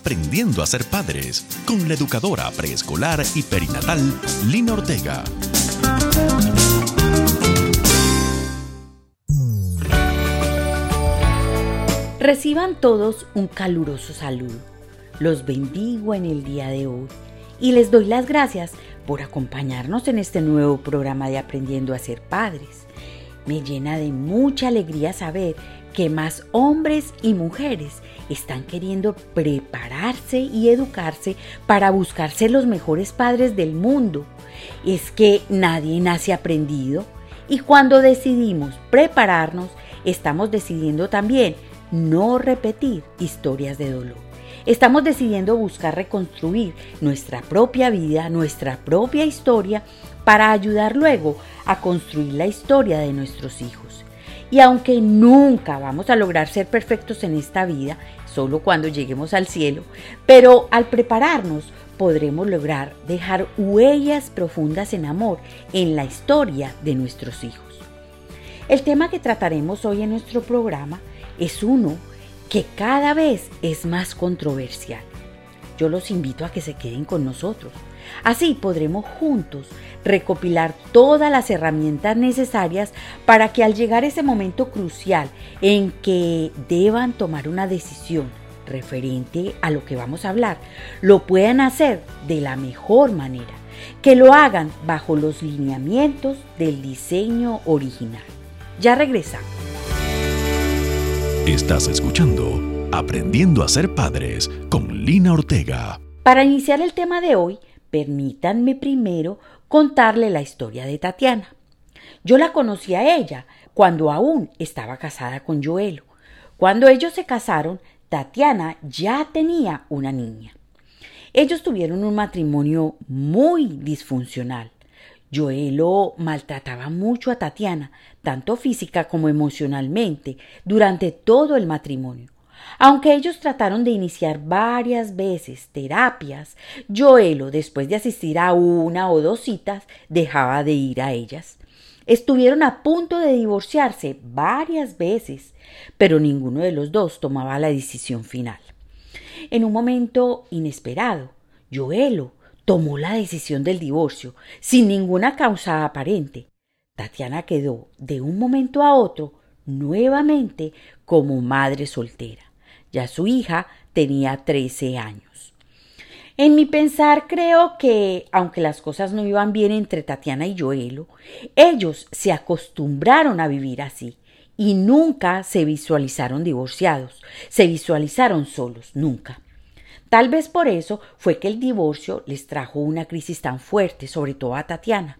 Aprendiendo a ser padres con la educadora preescolar y perinatal Lina Ortega. Reciban todos un caluroso saludo. Los bendigo en el día de hoy y les doy las gracias por acompañarnos en este nuevo programa de Aprendiendo a ser padres. Me llena de mucha alegría saber que más hombres y mujeres están queriendo prepararse y educarse para buscarse los mejores padres del mundo. Es que nadie nace aprendido y cuando decidimos prepararnos, estamos decidiendo también no repetir historias de dolor. Estamos decidiendo buscar reconstruir nuestra propia vida, nuestra propia historia, para ayudar luego a construir la historia de nuestros hijos. Y aunque nunca vamos a lograr ser perfectos en esta vida, solo cuando lleguemos al cielo, pero al prepararnos podremos lograr dejar huellas profundas en amor en la historia de nuestros hijos. El tema que trataremos hoy en nuestro programa es uno que cada vez es más controversial. Yo los invito a que se queden con nosotros. Así podremos juntos recopilar todas las herramientas necesarias para que al llegar ese momento crucial en que deban tomar una decisión referente a lo que vamos a hablar, lo puedan hacer de la mejor manera, que lo hagan bajo los lineamientos del diseño original. Ya regresamos. Estás escuchando Aprendiendo a ser padres con Lina Ortega. Para iniciar el tema de hoy, permítanme primero contarle la historia de Tatiana. Yo la conocí a ella cuando aún estaba casada con Joelo. Cuando ellos se casaron, Tatiana ya tenía una niña. Ellos tuvieron un matrimonio muy disfuncional. Joelo maltrataba mucho a Tatiana, tanto física como emocionalmente, durante todo el matrimonio. Aunque ellos trataron de iniciar varias veces terapias, Joelo, después de asistir a una o dos citas, dejaba de ir a ellas. Estuvieron a punto de divorciarse varias veces, pero ninguno de los dos tomaba la decisión final. En un momento inesperado, Joelo tomó la decisión del divorcio sin ninguna causa aparente. Tatiana quedó de un momento a otro nuevamente como madre soltera. Ya su hija tenía 13 años. En mi pensar creo que, aunque las cosas no iban bien entre Tatiana y Joelo, ellos se acostumbraron a vivir así y nunca se visualizaron divorciados, se visualizaron solos, nunca. Tal vez por eso fue que el divorcio les trajo una crisis tan fuerte, sobre todo a Tatiana.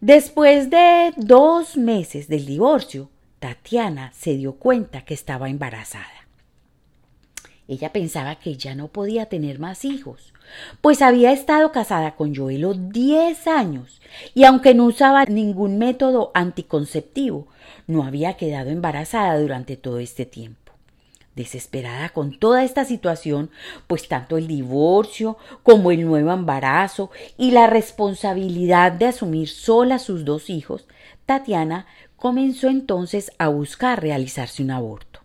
Después de dos meses del divorcio, Tatiana se dio cuenta que estaba embarazada. Ella pensaba que ya no podía tener más hijos, pues había estado casada con Joelo diez años y aunque no usaba ningún método anticonceptivo, no había quedado embarazada durante todo este tiempo desesperada con toda esta situación, pues tanto el divorcio como el nuevo embarazo y la responsabilidad de asumir sola sus dos hijos, Tatiana comenzó entonces a buscar realizarse un aborto.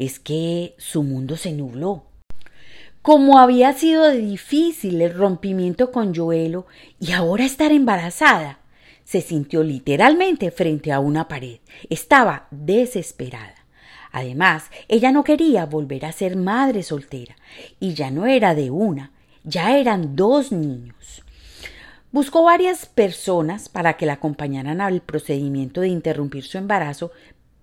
Es que su mundo se nubló. Como había sido difícil el rompimiento con Joelo y ahora estar embarazada, se sintió literalmente frente a una pared. Estaba desesperada. Además, ella no quería volver a ser madre soltera, y ya no era de una, ya eran dos niños. Buscó varias personas para que la acompañaran al procedimiento de interrumpir su embarazo,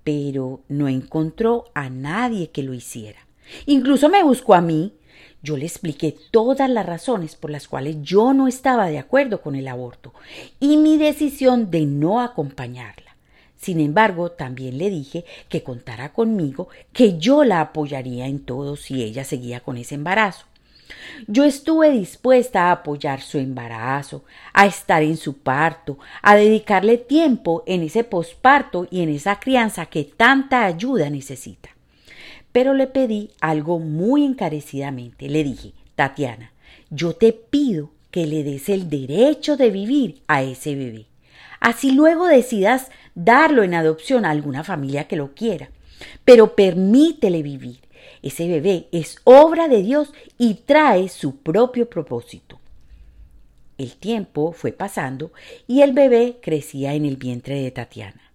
pero no encontró a nadie que lo hiciera. Incluso me buscó a mí. Yo le expliqué todas las razones por las cuales yo no estaba de acuerdo con el aborto y mi decisión de no acompañarla. Sin embargo, también le dije que contara conmigo, que yo la apoyaría en todo si ella seguía con ese embarazo. Yo estuve dispuesta a apoyar su embarazo, a estar en su parto, a dedicarle tiempo en ese posparto y en esa crianza que tanta ayuda necesita. Pero le pedí algo muy encarecidamente. Le dije, Tatiana, yo te pido que le des el derecho de vivir a ese bebé. Así luego decidas darlo en adopción a alguna familia que lo quiera. Pero permítele vivir. Ese bebé es obra de Dios y trae su propio propósito. El tiempo fue pasando y el bebé crecía en el vientre de Tatiana.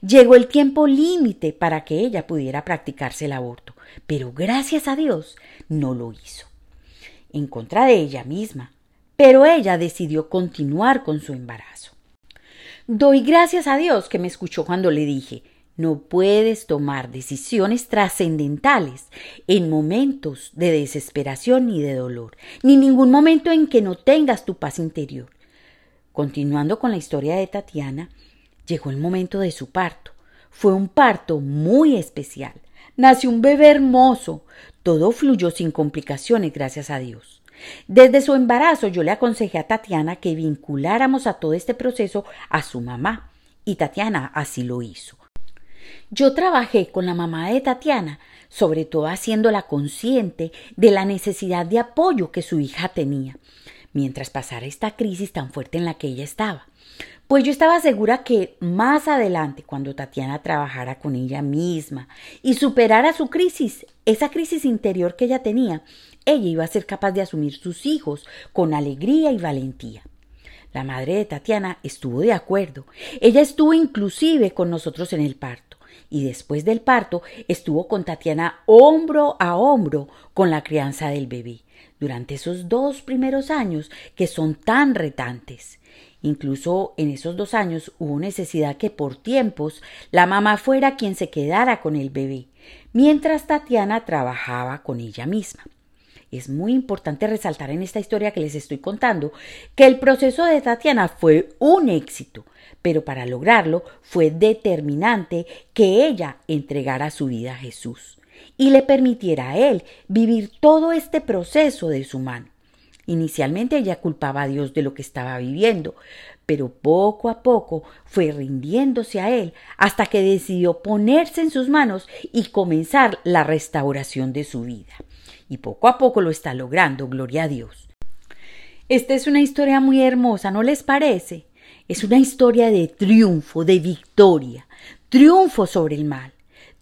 Llegó el tiempo límite para que ella pudiera practicarse el aborto, pero gracias a Dios no lo hizo. En contra de ella misma, pero ella decidió continuar con su embarazo. Doy gracias a Dios que me escuchó cuando le dije no puedes tomar decisiones trascendentales en momentos de desesperación ni de dolor, ni ningún momento en que no tengas tu paz interior. Continuando con la historia de Tatiana, llegó el momento de su parto. Fue un parto muy especial. Nació un bebé hermoso. Todo fluyó sin complicaciones, gracias a Dios. Desde su embarazo yo le aconsejé a Tatiana que vinculáramos a todo este proceso a su mamá, y Tatiana así lo hizo. Yo trabajé con la mamá de Tatiana, sobre todo haciéndola consciente de la necesidad de apoyo que su hija tenía, mientras pasara esta crisis tan fuerte en la que ella estaba. Pues yo estaba segura que más adelante, cuando Tatiana trabajara con ella misma y superara su crisis, esa crisis interior que ella tenía, ella iba a ser capaz de asumir sus hijos con alegría y valentía. La madre de Tatiana estuvo de acuerdo. Ella estuvo inclusive con nosotros en el parto y después del parto estuvo con Tatiana hombro a hombro con la crianza del bebé durante esos dos primeros años que son tan retantes. Incluso en esos dos años hubo necesidad que por tiempos la mamá fuera quien se quedara con el bebé, mientras Tatiana trabajaba con ella misma. Es muy importante resaltar en esta historia que les estoy contando que el proceso de Tatiana fue un éxito, pero para lograrlo fue determinante que ella entregara su vida a Jesús y le permitiera a él vivir todo este proceso de su mano. Inicialmente ella culpaba a Dios de lo que estaba viviendo, pero poco a poco fue rindiéndose a Él hasta que decidió ponerse en sus manos y comenzar la restauración de su vida. Y poco a poco lo está logrando, gloria a Dios. Esta es una historia muy hermosa, ¿no les parece? Es una historia de triunfo, de victoria, triunfo sobre el mal.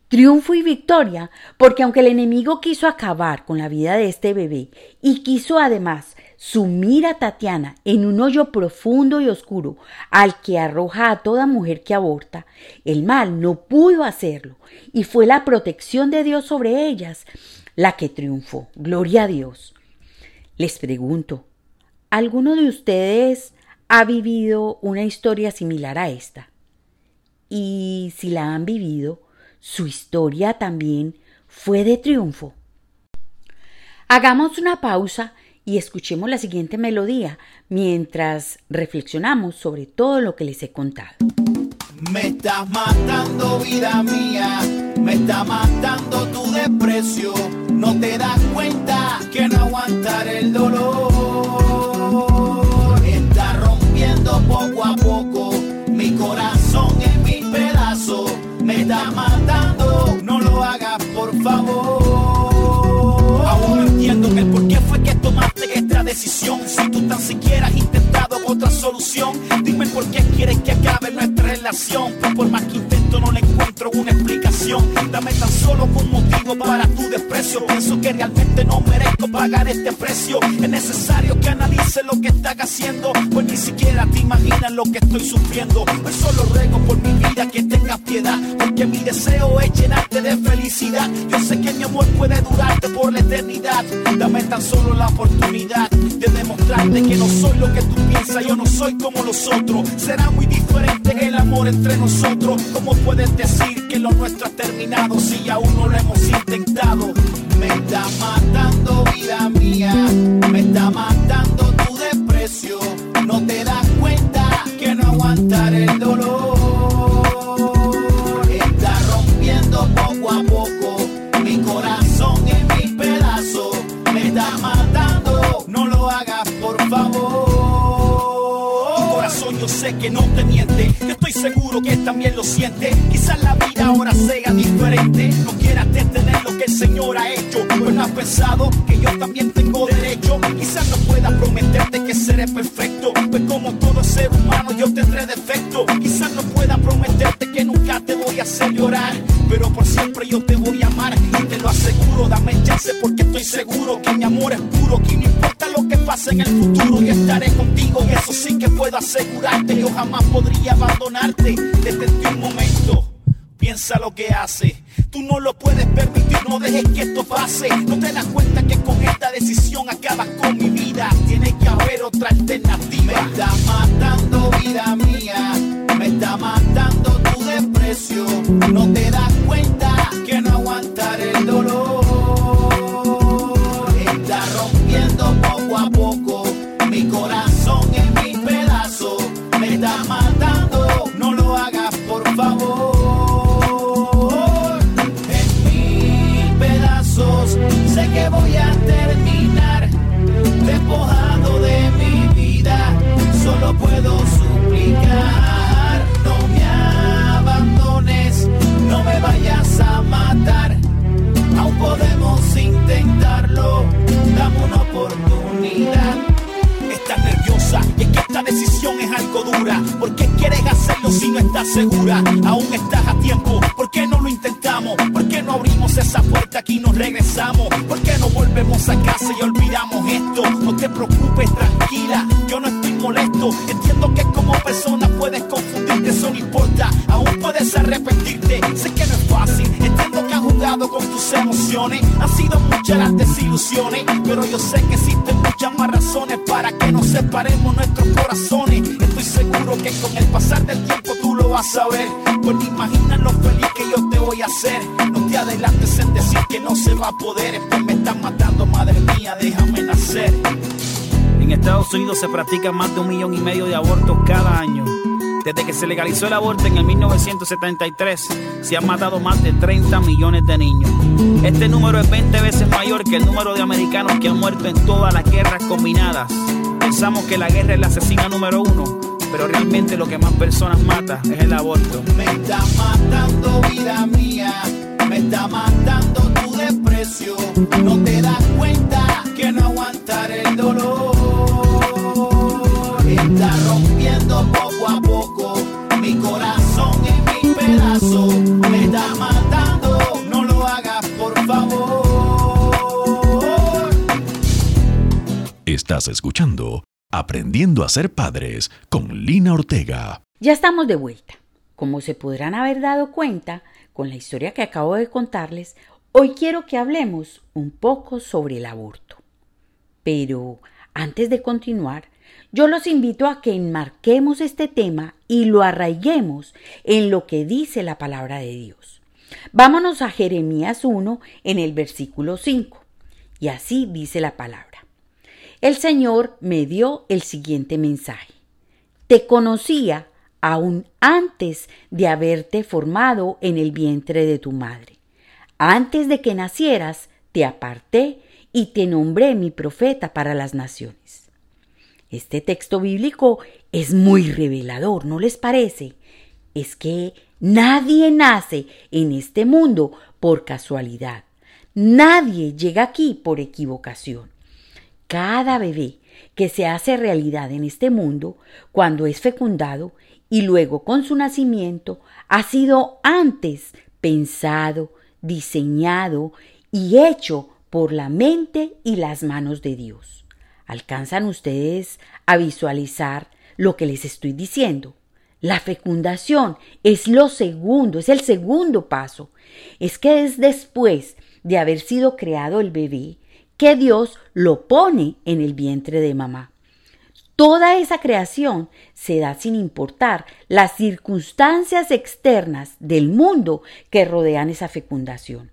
Triunfo y victoria, porque aunque el enemigo quiso acabar con la vida de este bebé y quiso además sumir a Tatiana en un hoyo profundo y oscuro al que arroja a toda mujer que aborta, el mal no pudo hacerlo y fue la protección de Dios sobre ellas la que triunfó. Gloria a Dios. Les pregunto, ¿alguno de ustedes ha vivido una historia similar a esta. Y si la han vivido, su historia también fue de triunfo. Hagamos una pausa y escuchemos la siguiente melodía mientras reflexionamos sobre todo lo que les he contado. Me estás matando vida mía, me está matando tu desprecio, no te das cuenta que no aguantar el dolor poco a poco. Mi corazón en mil pedazos me está matando. No lo hagas, por favor. Aún no entiendo el por qué fue que tomaste esta decisión. Si tú tan siquiera has intentado otra solución, dime por qué quieres que acabe nuestra relación. Por más que intento, no le encuentro una explicación. Dame tan solo un motivo para tu desprecio. Pienso que realmente no merezco pagar este precio. Es necesario que analice lo que estás haciendo, pues ni siquiera te imaginas lo que estoy sufriendo. Pues solo ruego por mi vida que tengas piedad, porque mi deseo es llenarte de felicidad. Yo sé que mi amor puede durarte por la eternidad. Dame tan solo la oportunidad de demostrarte que no soy lo que tú piensas, yo no soy como los otros. Será muy diferente el amor entre nosotros. ¿Cómo puedes decir que lo nuestro ha terminado si aún no lo hemos intentado? Me está matando vida mía, me está matando tu desprecio. No te das cuenta que no aguantar el dolor que no te miente, yo estoy seguro que también lo siente. Quizás la vida ahora sea diferente, no quieras detener lo que el Señor ha hecho. Pues no has pensado que yo también tengo derecho. Quizás no pueda prometerte que seré perfecto, pues como todo ser humano yo tendré defecto. Quizás no pueda prometerte que nunca te voy a hacer llorar, pero por siempre yo te voy a amar lo aseguro. Dame estoy seguro que mi amor es puro, que no importa lo que pase en el futuro, y estaré contigo, y eso sí que puedo asegurarte, yo jamás podría abandonarte, detente un momento. Piensa lo que hace. Tú no lo puedes permitir, no dejes que esto pase. No te das cuenta que con esta decisión acabas con mi vida. Tiene que haber otra alternativa. Me está matando vida mía. Me está matando tu desprecio. No te das cuenta segura? Aún estás a tiempo. ¿Por qué no lo intentamos? ¿Por qué no abrimos esa puerta aquí y nos regresamos? ¿Por qué no volvemos a casa y olvidamos esto? No te preocupes, tranquila, yo no estoy molesto. Entiendo que como persona puedes confundirte, eso no importa. Aún puedes arrepentirte. Sé que no es fácil, entiendo que has jugado con tus emociones. Han sido muchas las desilusiones, pero yo sé que existen muchas más razones para que nos separemos nuestros corazones. Estoy seguro que con el pasar del tiempo vas a ver. Ni imaginas lo feliz que yo te voy a hacer. No te adelantes en decir que no se va a poder. Pues me están matando, madre mía, déjame nacer. En Estados Unidos se practican más de un millón y medio de abortos cada año. Desde que se legalizó el aborto en el 1973, se han matado más de 30 millones de niños. Este número es 20 veces mayor que el número de americanos que han muerto en todas las guerras combinadas. Pensamos que la guerra es la asesina número uno, pero realmente lo que más personas mata es el aborto. Me está matando vida mía, me está matando tu desprecio. No te das cuenta que no aguantar el dolor. Está rompiendo poco a poco mi corazón en mil pedazos. Me está matando, no lo hagas por favor. Estás escuchando Aprendiendo a ser padres con Lina Ortega. Ya estamos de vuelta. Como se podrán haber dado cuenta con la historia que acabo de contarles, hoy quiero que hablemos un poco sobre el aborto. Pero antes de continuar, yo los invito a que enmarquemos este tema y lo arraiguemos en lo que dice la palabra de Dios. Vámonos a Jeremías 1 en el versículo 5. Y así dice la palabra. El Señor me dio el siguiente mensaje. Te conocía aún antes de haberte formado en el vientre de tu madre. Antes de que nacieras, te aparté y te nombré mi profeta para las naciones. Este texto bíblico es muy revelador, ¿no les parece? Es que nadie nace en este mundo por casualidad. Nadie llega aquí por equivocación. Cada bebé que se hace realidad en este mundo, cuando es fecundado y luego con su nacimiento, ha sido antes pensado, diseñado y hecho por la mente y las manos de Dios. ¿Alcanzan ustedes a visualizar lo que les estoy diciendo? La fecundación es lo segundo, es el segundo paso. Es que es después de haber sido creado el bebé que Dios lo pone en el vientre de mamá. Toda esa creación se da sin importar las circunstancias externas del mundo que rodean esa fecundación.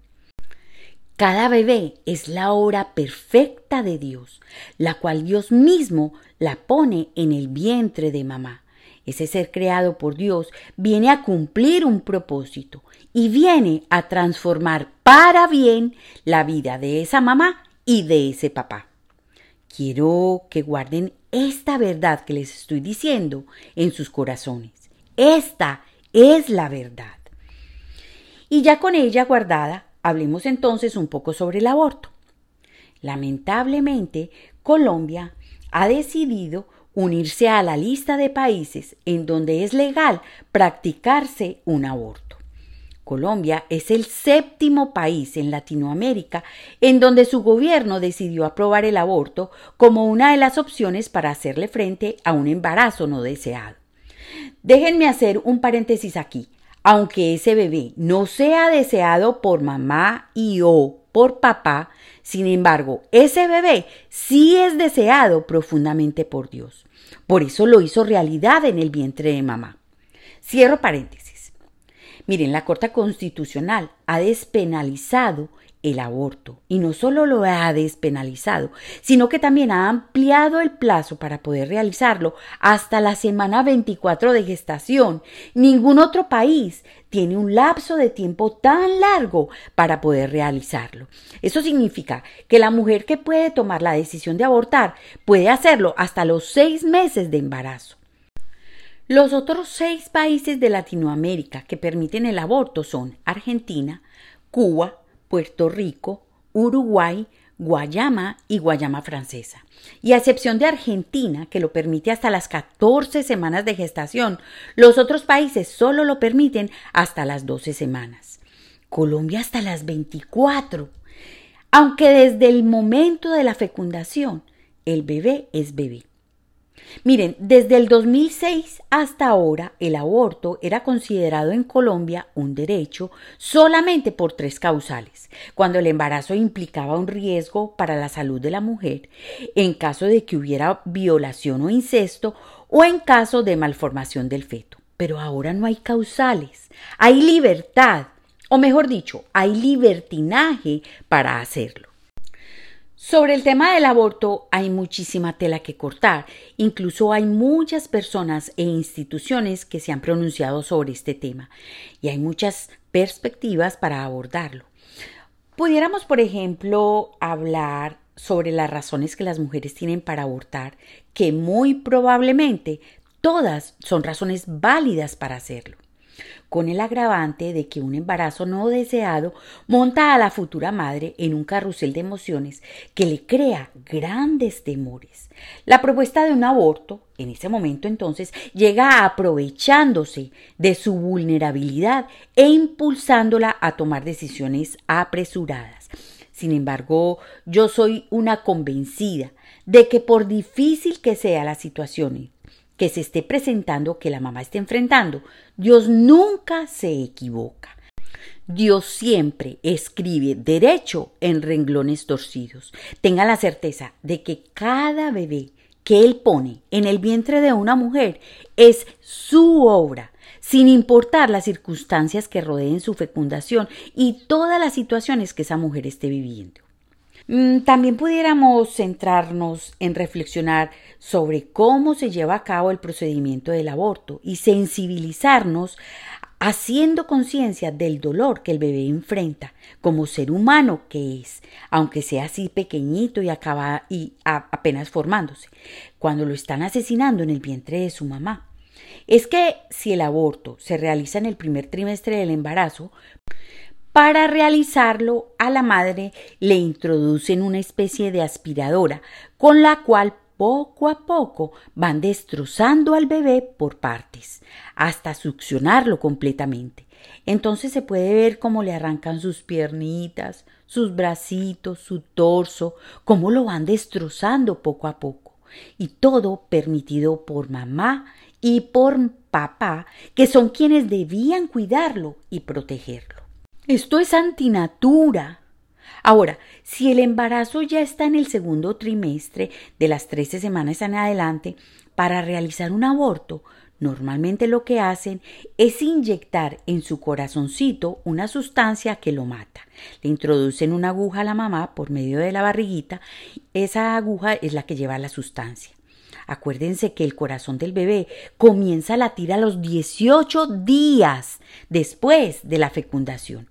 Cada bebé es la obra perfecta de Dios, la cual Dios mismo la pone en el vientre de mamá. Ese ser creado por Dios viene a cumplir un propósito y viene a transformar para bien la vida de esa mamá y de ese papá. Quiero que guarden esta verdad que les estoy diciendo en sus corazones. Esta es la verdad. Y ya con ella guardada, hablemos entonces un poco sobre el aborto. Lamentablemente, Colombia ha decidido unirse a la lista de países en donde es legal practicarse un aborto. Colombia es el séptimo país en Latinoamérica en donde su gobierno decidió aprobar el aborto como una de las opciones para hacerle frente a un embarazo no deseado. Déjenme hacer un paréntesis aquí. Aunque ese bebé no sea deseado por mamá y o por papá, sin embargo, ese bebé sí es deseado profundamente por Dios. Por eso lo hizo realidad en el vientre de mamá. Cierro paréntesis. Miren, la Corte Constitucional ha despenalizado el aborto y no solo lo ha despenalizado, sino que también ha ampliado el plazo para poder realizarlo hasta la semana 24 de gestación. Ningún otro país tiene un lapso de tiempo tan largo para poder realizarlo. Eso significa que la mujer que puede tomar la decisión de abortar puede hacerlo hasta los seis meses de embarazo. Los otros seis países de Latinoamérica que permiten el aborto son Argentina, Cuba, Puerto Rico, Uruguay, Guayama y Guayama francesa. Y a excepción de Argentina, que lo permite hasta las 14 semanas de gestación, los otros países solo lo permiten hasta las 12 semanas. Colombia hasta las 24. Aunque desde el momento de la fecundación, el bebé es bebé. Miren, desde el 2006 hasta ahora el aborto era considerado en Colombia un derecho solamente por tres causales. Cuando el embarazo implicaba un riesgo para la salud de la mujer, en caso de que hubiera violación o incesto o en caso de malformación del feto. Pero ahora no hay causales, hay libertad, o mejor dicho, hay libertinaje para hacerlo. Sobre el tema del aborto hay muchísima tela que cortar. Incluso hay muchas personas e instituciones que se han pronunciado sobre este tema y hay muchas perspectivas para abordarlo. Pudiéramos, por ejemplo, hablar sobre las razones que las mujeres tienen para abortar, que muy probablemente todas son razones válidas para hacerlo con el agravante de que un embarazo no deseado monta a la futura madre en un carrusel de emociones que le crea grandes temores. La propuesta de un aborto, en ese momento entonces, llega aprovechándose de su vulnerabilidad e impulsándola a tomar decisiones apresuradas. Sin embargo, yo soy una convencida de que por difícil que sea la situación que se esté presentando, que la mamá esté enfrentando, Dios nunca se equivoca. Dios siempre escribe derecho en renglones torcidos. Tenga la certeza de que cada bebé que Él pone en el vientre de una mujer es su obra, sin importar las circunstancias que rodeen su fecundación y todas las situaciones que esa mujer esté viviendo. Mm, también pudiéramos centrarnos en reflexionar sobre cómo se lleva a cabo el procedimiento del aborto y sensibilizarnos haciendo conciencia del dolor que el bebé enfrenta como ser humano que es, aunque sea así pequeñito y acaba y apenas formándose, cuando lo están asesinando en el vientre de su mamá. Es que si el aborto se realiza en el primer trimestre del embarazo, para realizarlo, a la madre le introducen una especie de aspiradora con la cual poco a poco van destrozando al bebé por partes, hasta succionarlo completamente. Entonces se puede ver cómo le arrancan sus piernitas, sus bracitos, su torso, cómo lo van destrozando poco a poco. Y todo permitido por mamá y por papá, que son quienes debían cuidarlo y protegerlo. Esto es antinatura. Ahora, si el embarazo ya está en el segundo trimestre de las 13 semanas en adelante, para realizar un aborto, normalmente lo que hacen es inyectar en su corazoncito una sustancia que lo mata. Le introducen una aguja a la mamá por medio de la barriguita. Esa aguja es la que lleva la sustancia. Acuérdense que el corazón del bebé comienza a latir a los 18 días después de la fecundación.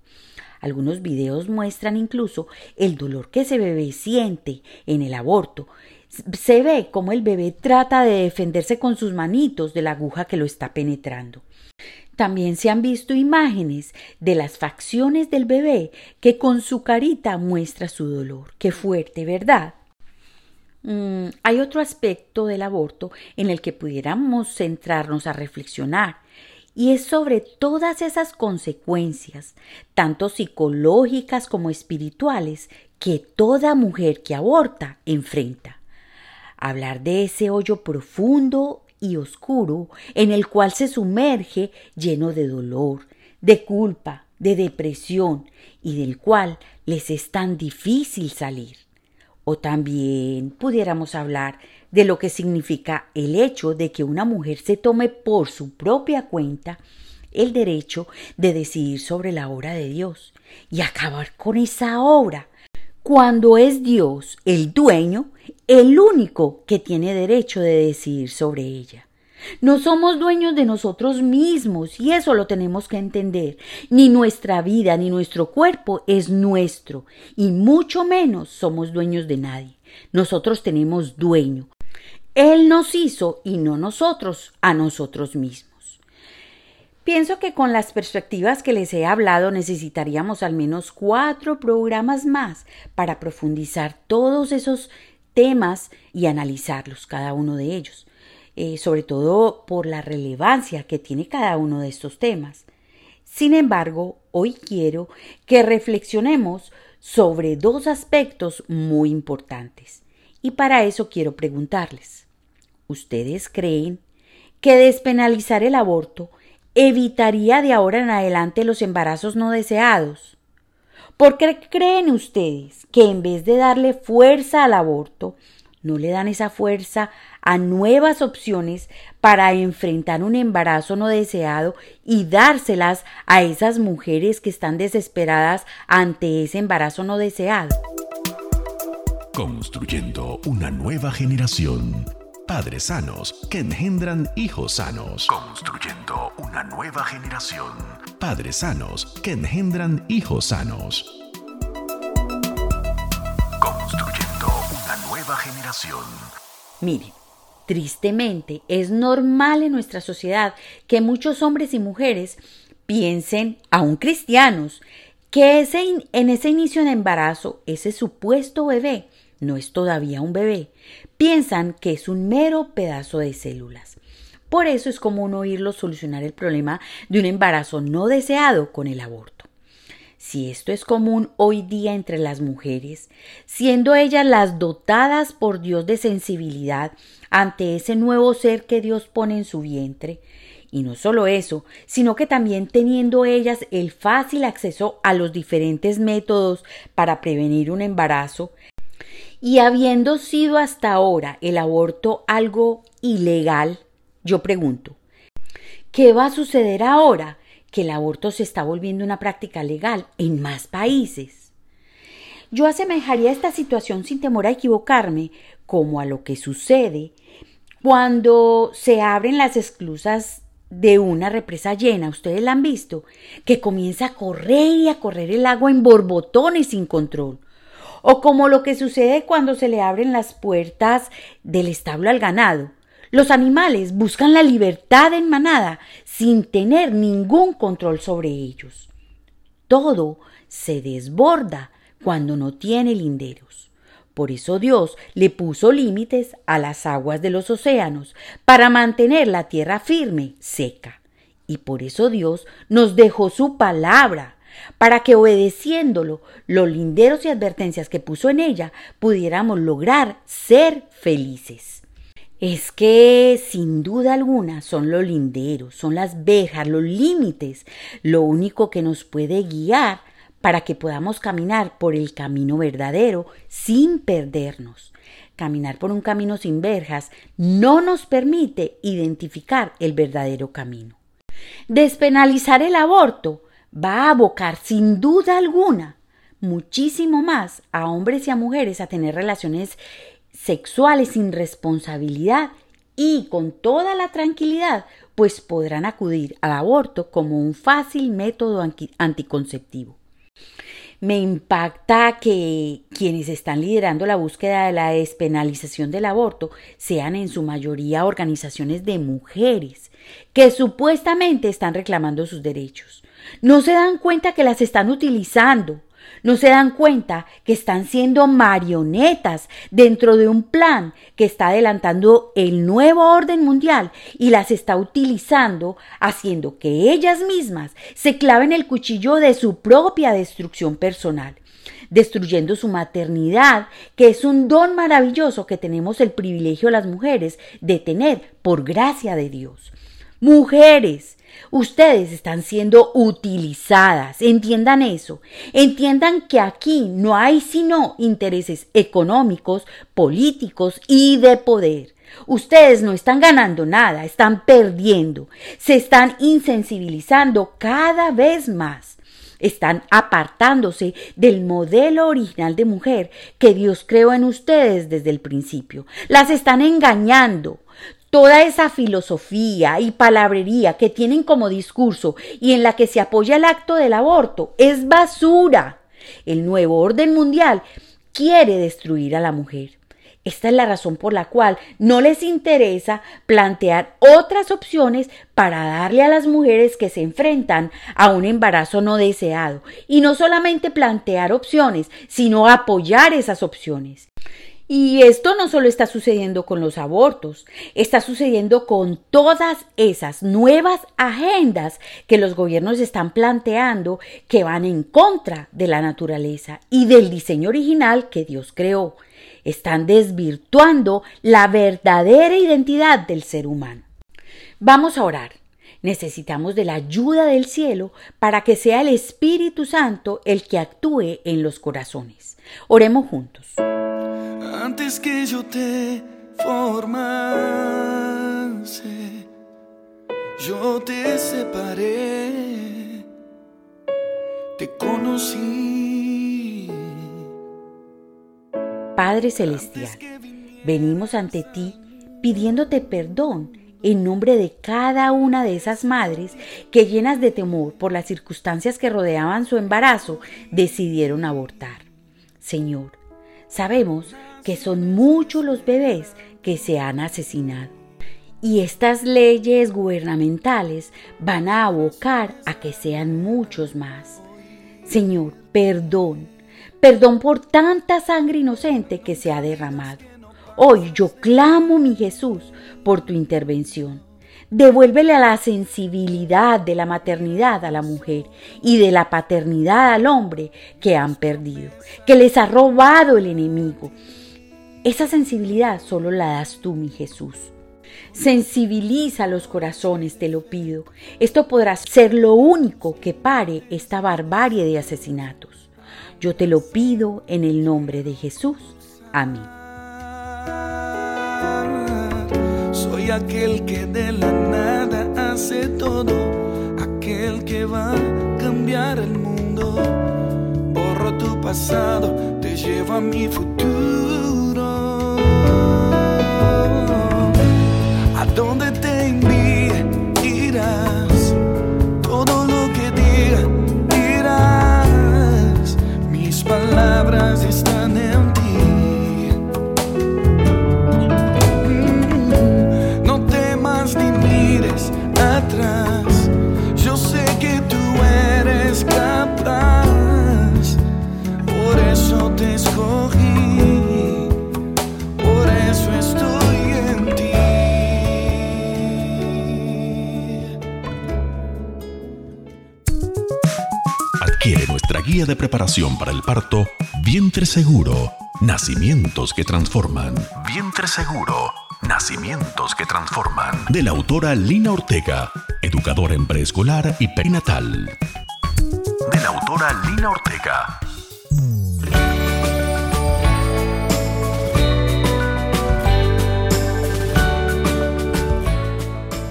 Algunos videos muestran incluso el dolor que ese bebé siente en el aborto. Se ve cómo el bebé trata de defenderse con sus manitos de la aguja que lo está penetrando. También se han visto imágenes de las facciones del bebé que con su carita muestra su dolor. Qué fuerte, ¿verdad? Mm, hay otro aspecto del aborto en el que pudiéramos centrarnos a reflexionar Y es sobre todas esas consecuencias, tanto psicológicas como espirituales, que toda mujer que aborta enfrenta. Hablar de ese hoyo profundo y oscuro en el cual se sumerge lleno de dolor, de culpa, de depresión y del cual les es tan difícil salir. O también pudiéramos hablar de lo que significa el hecho de que una mujer se tome por su propia cuenta el derecho de decidir sobre la obra de Dios y acabar con esa obra cuando es Dios el dueño, el único que tiene derecho de decidir sobre ella. No somos dueños de nosotros mismos y eso lo tenemos que entender. Ni nuestra vida ni nuestro cuerpo es nuestro y mucho menos somos dueños de nadie. Nosotros tenemos dueño. Él nos hizo y no nosotros a nosotros mismos. Pienso que con las perspectivas que les he hablado necesitaríamos al menos cuatro programas más para profundizar todos esos temas y analizarlos, cada uno de ellos, eh, sobre todo por la relevancia que tiene cada uno de estos temas. Sin embargo, hoy quiero que reflexionemos sobre dos aspectos muy importantes. Y para eso quiero preguntarles, ¿ustedes creen que despenalizar el aborto evitaría de ahora en adelante los embarazos no deseados? ¿Por qué creen ustedes que en vez de darle fuerza al aborto, no le dan esa fuerza a nuevas opciones para enfrentar un embarazo no deseado y dárselas a esas mujeres que están desesperadas ante ese embarazo no deseado? Construyendo una nueva generación Padres sanos que engendran hijos sanos. Construyendo una nueva generación. Padres sanos que engendran hijos sanos. Construyendo una nueva generación. Mire, tristemente es normal en nuestra sociedad que muchos hombres y mujeres piensen, aún cristianos, que ese en ese inicio de embarazo, ese supuesto bebé, no es todavía un bebé, piensan que es un mero pedazo de células. Por eso es común oírlos solucionar el problema de un embarazo no deseado con el aborto. Si esto es común hoy día entre las mujeres, siendo ellas las dotadas por Dios de sensibilidad ante ese nuevo ser que Dios pone en su vientre, y no solo eso, sino que también teniendo ellas el fácil acceso a los diferentes métodos para prevenir un embarazo, y habiendo sido hasta ahora el aborto algo ilegal, yo pregunto, ¿qué va a suceder ahora que el aborto se está volviendo una práctica legal en más países? Yo asemejaría esta situación sin temor a equivocarme como a lo que sucede cuando se abren las esclusas de una represa llena, ustedes la han visto, que comienza a correr y a correr el agua en borbotones sin control o como lo que sucede cuando se le abren las puertas del establo al ganado. Los animales buscan la libertad en manada sin tener ningún control sobre ellos. Todo se desborda cuando no tiene linderos. Por eso Dios le puso límites a las aguas de los océanos para mantener la tierra firme, seca. Y por eso Dios nos dejó su palabra para que obedeciéndolo los linderos y advertencias que puso en ella pudiéramos lograr ser felices. Es que sin duda alguna son los linderos, son las vejas, los límites, lo único que nos puede guiar para que podamos caminar por el camino verdadero sin perdernos. Caminar por un camino sin verjas no nos permite identificar el verdadero camino. Despenalizar el aborto va a abocar sin duda alguna muchísimo más a hombres y a mujeres a tener relaciones sexuales sin responsabilidad y con toda la tranquilidad, pues podrán acudir al aborto como un fácil método anticonceptivo. Me impacta que quienes están liderando la búsqueda de la despenalización del aborto sean en su mayoría organizaciones de mujeres que supuestamente están reclamando sus derechos. No se dan cuenta que las están utilizando, No se dan cuenta que están siendo marionetas dentro de un plan que está adelantando el nuevo orden mundial y las está utilizando haciendo que ellas mismas se claven el cuchillo de su propia destrucción personal destruyendo su maternidad, que es un don maravilloso que tenemos el privilegio las mujeres de tener por gracia de Dios. Mujeres, Ustedes están siendo utilizadas, entiendan eso, entiendan que aquí no hay sino intereses económicos, políticos y de poder. Ustedes no están ganando nada, están perdiendo, se están insensibilizando cada vez más. Están apartándose del modelo original de mujer que Dios creó en ustedes desde el principio. Las están engañando. Toda esa filosofía y palabrería que tienen como discurso y en la que se apoya el acto del aborto es basura. El nuevo orden mundial quiere destruir a la mujer. Esta es la razón por la cual no les interesa plantear otras opciones para darle a las mujeres que se enfrentan a un embarazo no deseado. Y no solamente plantear opciones, sino apoyar esas opciones. Y esto no solo está sucediendo con los abortos, está sucediendo con todas esas nuevas agendas que los gobiernos están planteando que van en contra de la naturaleza y del diseño original que Dios creó. Están desvirtuando la verdadera identidad del ser humano. Vamos a orar. Necesitamos de la ayuda del cielo para que sea el Espíritu Santo el que actúe en los corazones. Oremos juntos antes que yo te formase, yo te separé, te conocí. Padre Celestial, venimos ante ti pidiéndote perdón en nombre de cada una de esas madres que llenas de temor por las circunstancias que rodeaban su embarazo, decidieron abortar. Señor, sabemos que son muchos los bebés que se han asesinado. Y estas leyes gubernamentales van a abocar a que sean muchos más. Señor, perdón, perdón por tanta sangre inocente que se ha derramado. Hoy yo clamo, mi Jesús, por tu intervención. Devuélvele la sensibilidad de la maternidad a la mujer y de la paternidad al hombre que han perdido, que les ha robado el enemigo esa sensibilidad solo la das tú, mi Jesús. Sensibiliza los corazones, te lo pido. Esto podrá ser lo único que pare esta barbarie de asesinatos. Yo te lo pido en el nombre de Jesús. Amén. Soy aquel que de la nada hace todo, aquel que va a cambiar el mundo. Borro tu pasado, te llevo a mi futuro. Donde Adquiere nuestra guía de preparación para el parto Vientre Seguro. Nacimientos que transforman. Vientre Seguro. Nacimientos que transforman. De la autora Lina Ortega, educadora en preescolar y perinatal. De la autora Lina Ortega.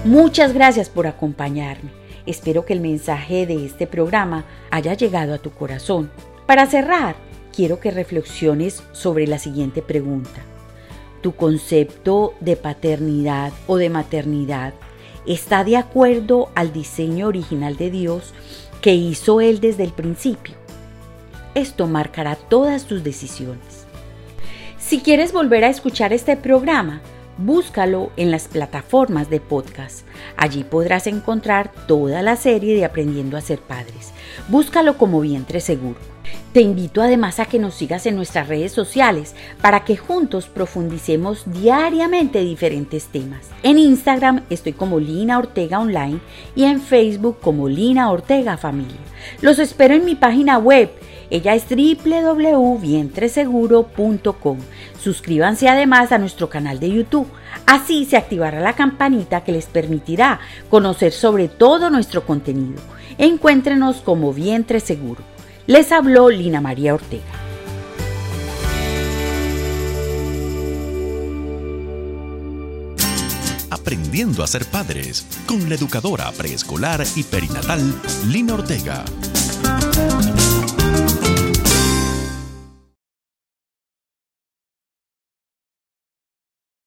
Muchas gracias por acompañarme. Espero que el mensaje de este programa haya llegado a tu corazón. Para cerrar, quiero que reflexiones sobre la siguiente pregunta. ¿Tu concepto de paternidad o de maternidad está de acuerdo al diseño original de Dios que hizo Él desde el principio? Esto marcará todas tus decisiones. Si quieres volver a escuchar este programa, búscalo en las plataformas de podcast. Allí podrás encontrar toda la serie de Aprendiendo a ser padres. Búscalo como vientre seguro. Te invito además a que nos sigas en nuestras redes sociales para que juntos profundicemos diariamente diferentes temas. En Instagram estoy como Lina Ortega Online y en Facebook como Lina Ortega Familia. Los espero en mi página web. Ella es www.vientreseguro.com. Suscríbanse además a nuestro canal de YouTube. Así se activará la campanita que les permitirá conocer sobre todo nuestro contenido. Encuéntrenos como Vientre Seguro. Les habló Lina María Ortega. Aprendiendo a ser padres con la educadora preescolar y perinatal Lina Ortega